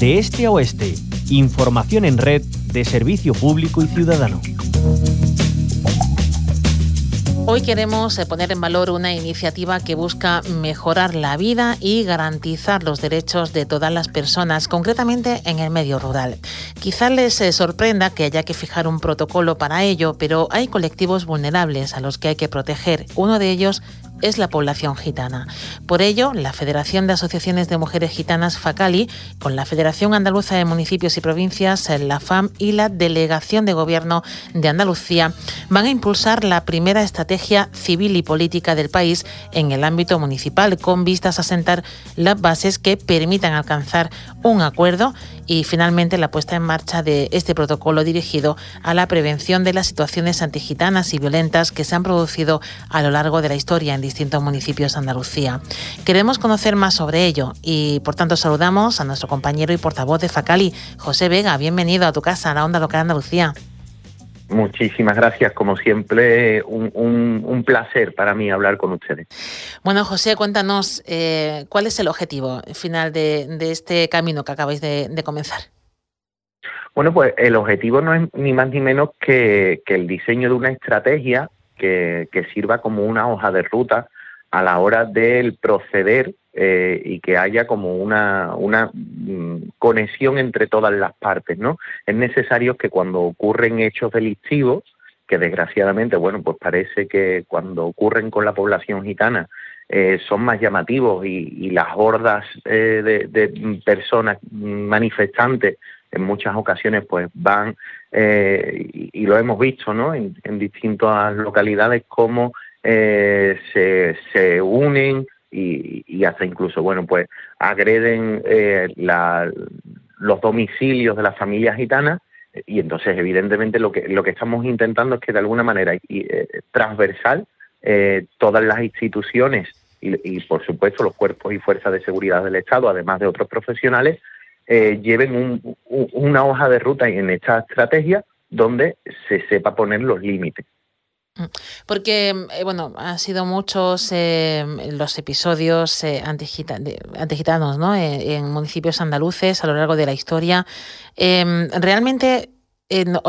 de este a oeste. Información en red de servicio público y ciudadano. Hoy queremos eh, poner en valor una iniciativa que busca mejorar la vida y garantizar los derechos de todas las personas, concretamente en el medio rural. Quizá les eh, sorprenda que haya que fijar un protocolo para ello, pero hay colectivos vulnerables a los que hay que proteger. Uno de ellos es la población gitana. Por ello, la Federación de Asociaciones de Mujeres Gitanas FACALI, con la Federación Andaluza de Municipios y Provincias, la FAM y la Delegación de Gobierno de Andalucía, van a impulsar la primera estrategia civil y política del país en el ámbito municipal, con vistas a sentar las bases que permitan alcanzar un acuerdo y finalmente la puesta en marcha de este protocolo dirigido a la prevención de las situaciones antigitanas y violentas que se han producido a lo largo de la historia en distintos municipios de Andalucía. Queremos conocer más sobre ello y por tanto saludamos a nuestro compañero y portavoz de Facali, José Vega. Bienvenido a tu casa, a la Onda Local Andalucía. Muchísimas gracias, como siempre, un, placer para mí hablar con ustedes. Bueno, José, cuéntanos eh, cuál es el objetivo final de, este camino que acabáis de, comenzar. Bueno, pues el objetivo no es ni más ni menos que, el diseño de una estrategia que, sirva como una hoja de ruta a la hora del proceder eh, y que haya como una, una mm, conexión entre todas las partes, ¿no? Es necesario que cuando ocurren hechos delictivos, que desgraciadamente, bueno, pues parece que cuando ocurren con la población gitana eh, son más llamativos y, las hordas eh, de, personas manifestantes en muchas ocasiones pues van y, lo hemos visto no en, distintas localidades cómo se, se unen y, hasta incluso, bueno, pues agreden eh, los domicilios de las familias gitanas y entonces evidentemente lo que lo que estamos intentando es que de alguna manera eh, transversal eh, todas las instituciones y, por supuesto los cuerpos y fuerzas de seguridad del Estado, además de otros profesionales, lleven una hoja de ruta en esta estrategia donde se sepa poner los límites. Mm. Porque, eh, bueno, han sido muchos eh, los episodios eh, antigitanos ¿no? en municipios andaluces a lo largo de la historia. Em, ¿Realmente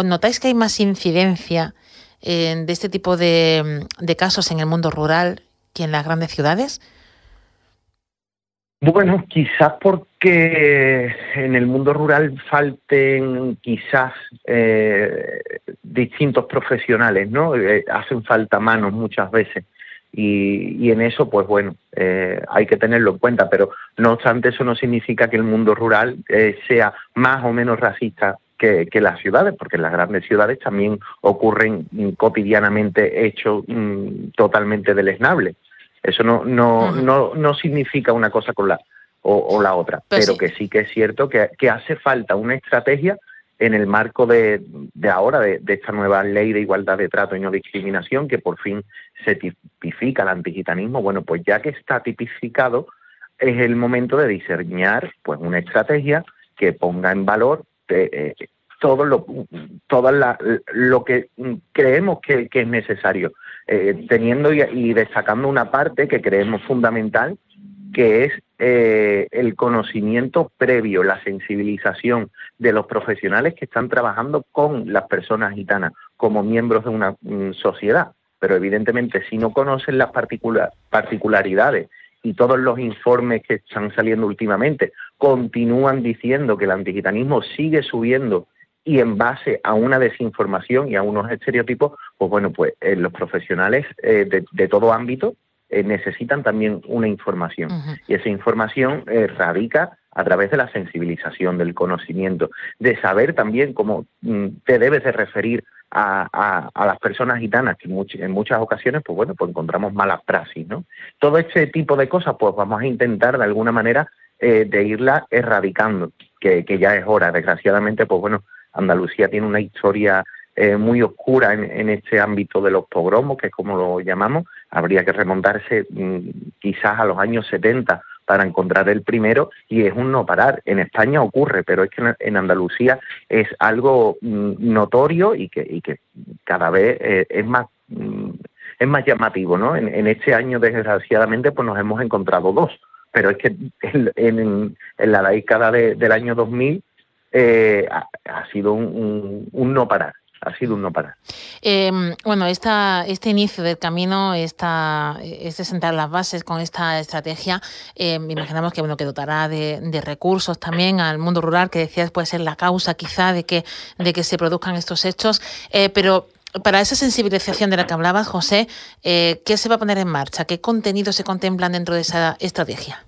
notáis que hay más incidencia de este tipo de casos en el mundo rural que en las grandes ciudades? Bueno, quizás porque en el mundo rural falten quizás eh, distintos profesionales, ¿no? Eh, hacen falta manos muchas veces y, en eso, pues bueno, eh, hay que tenerlo en cuenta, pero no obstante eso no significa que el mundo rural sea más o menos racista que, las ciudades, porque en las grandes ciudades también ocurren cotidianamente hechos mm, totalmente deleznables. Eso no, no, no, no significa una cosa con la o, la otra, pues pero que sí que es cierto que, que, hace falta una estrategia en el marco de, de ahora, de, esta nueva ley de igualdad de trato y no discriminación, que por fin se tipifica el antigitanismo. Bueno, pues ya que está tipificado, es el momento de diseñar pues una estrategia que ponga en valor eh, todo lo todo lo que creemos que, es necesario eh, teniendo y, destacando una parte que creemos fundamental, que es eh, el conocimiento previo, la sensibilización de los profesionales que están trabajando con las personas gitanas como miembros de una mm, sociedad. Pero evidentemente si no conocen las particularidades y todos los informes que están saliendo últimamente continúan diciendo que el antigitanismo sigue subiendo y en base a una desinformación y a unos estereotipos, pues bueno, pues eh, los profesionales eh, de, todo ámbito eh, necesitan también una información. Y esa información radica a través de la sensibilización, del conocimiento, de saber también cómo mm, te debes de referir a, a, las personas gitanas, que en, muchas ocasiones, pues bueno, pues encontramos malas praxis, ¿no? Todo este tipo de cosas, pues vamos a intentar de alguna manera de irla erradicando, que, que ya es hora. Desgraciadamente, pues bueno, Andalucía tiene una historia eh, muy oscura en, este ámbito de los pogromos, que es como lo llamamos. Habría que remontarse mm, quizás a los años 70 para encontrar el primero y es un no parar. En España ocurre, pero es que en Andalucía es algo mm, notorio y que, cada vez eh, es más mm, es más llamativo, ¿no? En, en, este año, desgraciadamente, pues nos hemos encontrado dos pero es que en, la década del año 2000 eh, ha, sido un, no parar ha sido un no parar. Em, bueno, esta, este inicio del camino, esta, este sentar las bases con esta estrategia, eh, imaginamos que bueno que dotará de, recursos también al mundo rural, que decías puede ser la causa quizá de que, de que se produzcan estos hechos, eh, pero para esa sensibilización de la que hablabas, José, eh, ¿qué se va a poner en marcha? ¿Qué contenidos se contemplan dentro de esa estrategia?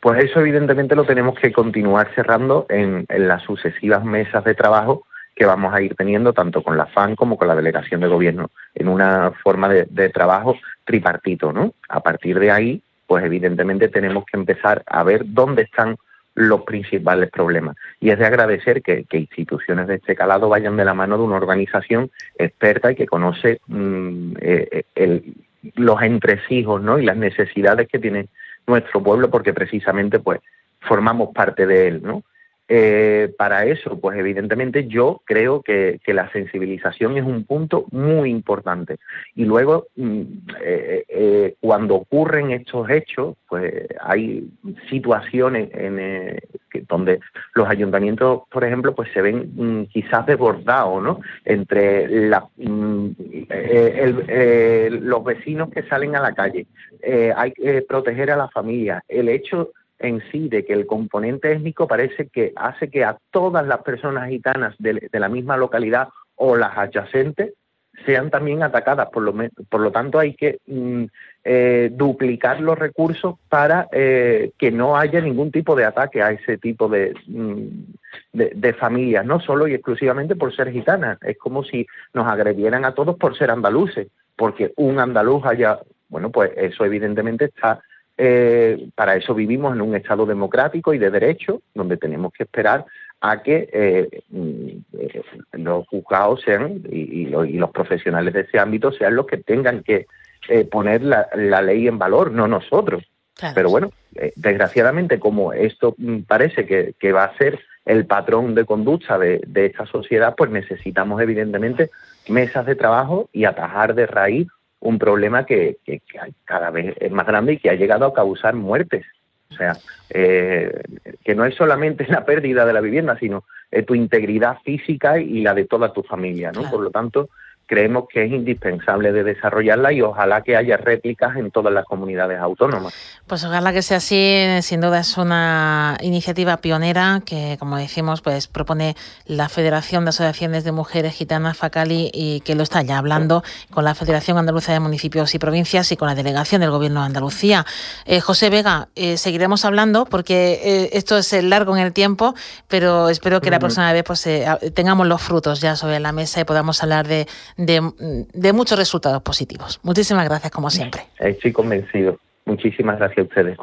Pues eso evidentemente lo tenemos que continuar cerrando en, las sucesivas mesas de trabajo que vamos a ir teniendo tanto con la FAN como con la delegación de gobierno en una forma de, trabajo tripartito, ¿no? A partir de ahí, pues evidentemente tenemos que empezar a ver dónde están los principales problemas. Y es de agradecer que, instituciones de este calado vayan de la mano de una organización experta y que conoce mm, eh, eh, los entresijos ¿no? y las necesidades que tiene nuestro pueblo, porque precisamente pues formamos parte de él. ¿no? Eh, para eso, pues evidentemente yo creo que, la sensibilización es un punto muy importante. Y luego, mm, eh, eh, cuando ocurren estos hechos, pues hay situaciones en, donde los ayuntamientos, por ejemplo, pues se ven mm, quizás desbordados, ¿no? Entre mm, los vecinos que salen a la calle, hay que proteger a la familia, el hecho en sí de que el componente étnico parece que hace que a todas las personas gitanas de, la misma localidad o las adyacentes sean también atacadas. Por lo, por lo tanto, hay que mm, eh, duplicar los recursos para eh, que no haya ningún tipo de ataque a ese tipo de, mm, de, de, familias, no solo y exclusivamente por ser gitanas. Es como si nos agredieran a todos por ser andaluces, porque un andaluz haya, bueno, pues eso evidentemente está eh, para eso vivimos en un Estado democrático y de derecho, donde tenemos que esperar a que eh, mm, eh, los juzgados sean y, los profesionales de ese ámbito sean los que tengan que poner la, ley en valor, no nosotros. Pero bueno, desgraciadamente como esto mm, parece que, va a ser el patrón de conducta de, de esta sociedad, pues necesitamos evidentemente mesas de trabajo y atajar de raíz un problema que, cada vez es más grande y que ha llegado a causar muertes. O sea, eh, que no es solamente la pérdida de la vivienda, sino eh, tu integridad física y la de toda tu familia, ¿no? Por lo tanto, creemos que es indispensable de desarrollarla y ojalá que haya réplicas en todas las comunidades autónomas. Pues ojalá que sea así, sin duda es una iniciativa pionera que, como decimos, pues propone la Federación de Asociaciones de Mujeres Gitanas Facali y que lo está ya hablando con la Federación Andaluza de Municipios y Provincias y con la delegación del Gobierno de Andalucía. Eh, José Vega, eh, seguiremos hablando porque eh, esto es largo en el tiempo, pero espero que la próxima vez pues tengamos los frutos ya sobre la mesa y podamos hablar de muchos resultados positivos. Muchísimas gracias, como siempre. Estoy convencido. Muchísimas gracias a ustedes.